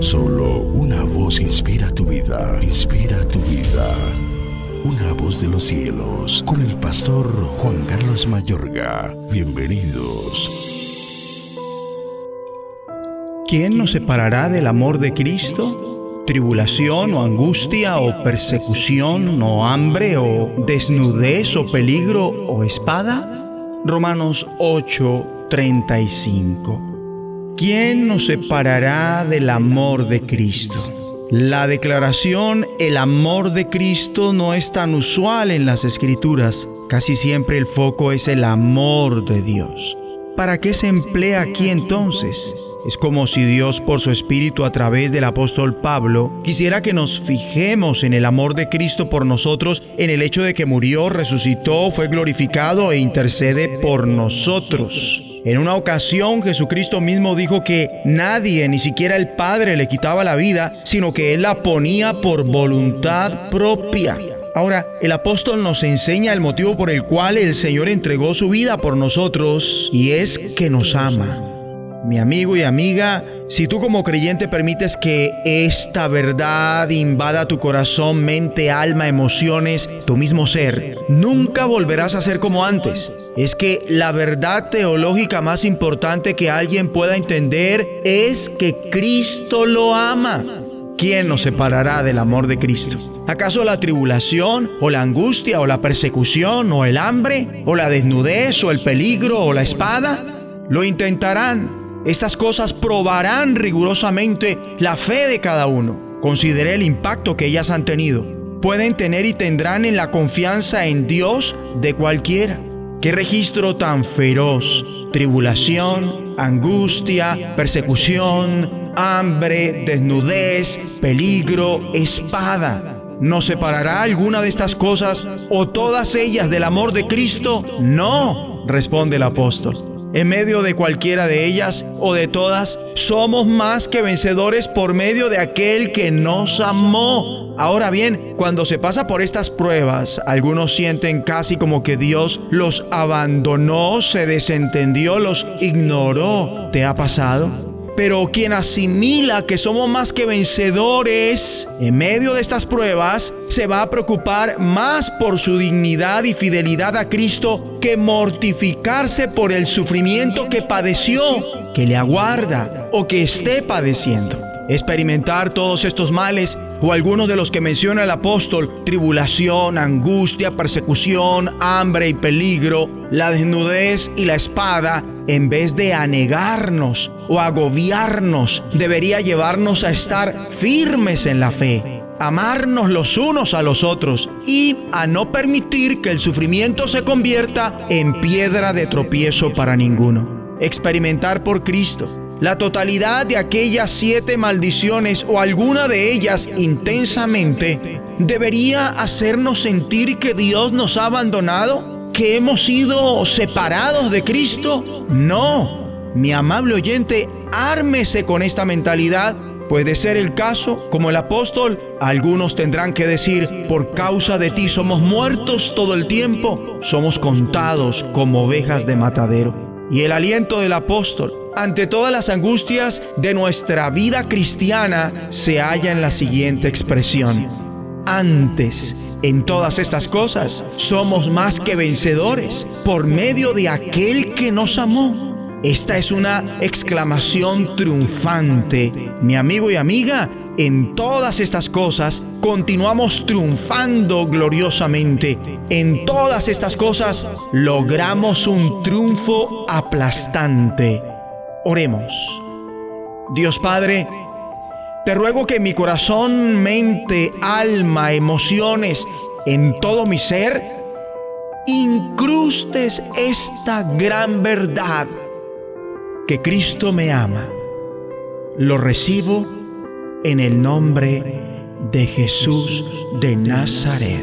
Solo una voz inspira tu vida, inspira tu vida. Una voz de los cielos, con el pastor Juan Carlos Mayorga. Bienvenidos. ¿Quién nos separará del amor de Cristo? ¿Tribulación o angustia o persecución o hambre o desnudez o peligro o espada? Romanos 8:35 ¿Quién nos separará del amor de Cristo? La declaración el amor de Cristo no es tan usual en las escrituras. Casi siempre el foco es el amor de Dios. ¿Para qué se emplea aquí entonces? Es como si Dios por su espíritu a través del apóstol Pablo quisiera que nos fijemos en el amor de Cristo por nosotros, en el hecho de que murió, resucitó, fue glorificado e intercede por nosotros. En una ocasión Jesucristo mismo dijo que nadie, ni siquiera el Padre, le quitaba la vida, sino que Él la ponía por voluntad propia. Ahora, el apóstol nos enseña el motivo por el cual el Señor entregó su vida por nosotros y es que nos ama. Mi amigo y amiga, si tú como creyente permites que esta verdad invada tu corazón, mente, alma, emociones, tu mismo ser, nunca volverás a ser como antes. Es que la verdad teológica más importante que alguien pueda entender es que Cristo lo ama. ¿Quién nos separará del amor de Cristo? ¿Acaso la tribulación o la angustia o la persecución o el hambre o la desnudez o el peligro o la espada? Lo intentarán estas cosas probarán rigurosamente la fe de cada uno. Considere el impacto que ellas han tenido. Pueden tener y tendrán en la confianza en Dios de cualquiera. Qué registro tan feroz. Tribulación, angustia, persecución, hambre, desnudez, peligro, espada. ¿Nos separará alguna de estas cosas o todas ellas del amor de Cristo? No, responde el apóstol en medio de cualquiera de ellas o de todas, somos más que vencedores por medio de aquel que nos amó. Ahora bien, cuando se pasa por estas pruebas, algunos sienten casi como que Dios los abandonó, se desentendió, los ignoró. ¿Te ha pasado? Pero quien asimila que somos más que vencedores en medio de estas pruebas, se va a preocupar más por su dignidad y fidelidad a Cristo que mortificarse por el sufrimiento que padeció, que le aguarda o que esté padeciendo. Experimentar todos estos males o algunos de los que menciona el apóstol, tribulación, angustia, persecución, hambre y peligro, la desnudez y la espada, en vez de anegarnos o agobiarnos, debería llevarnos a estar firmes en la fe, amarnos los unos a los otros y a no permitir que el sufrimiento se convierta en piedra de tropiezo para ninguno. Experimentar por Cristo la totalidad de aquellas siete maldiciones o alguna de ellas intensamente debería hacernos sentir que Dios nos ha abandonado que hemos sido separados de Cristo? No. Mi amable oyente, ármese con esta mentalidad. Puede ser el caso, como el apóstol, algunos tendrán que decir, por causa de ti somos muertos todo el tiempo, somos contados como ovejas de matadero. Y el aliento del apóstol, ante todas las angustias de nuestra vida cristiana, se halla en la siguiente expresión antes. En todas estas cosas somos más que vencedores por medio de aquel que nos amó. Esta es una exclamación triunfante. Mi amigo y amiga, en todas estas cosas continuamos triunfando gloriosamente. En todas estas cosas logramos un triunfo aplastante. Oremos. Dios Padre, te ruego que mi corazón, mente, alma, emociones, en todo mi ser, incrustes esta gran verdad, que Cristo me ama. Lo recibo en el nombre de Jesús de Nazaret.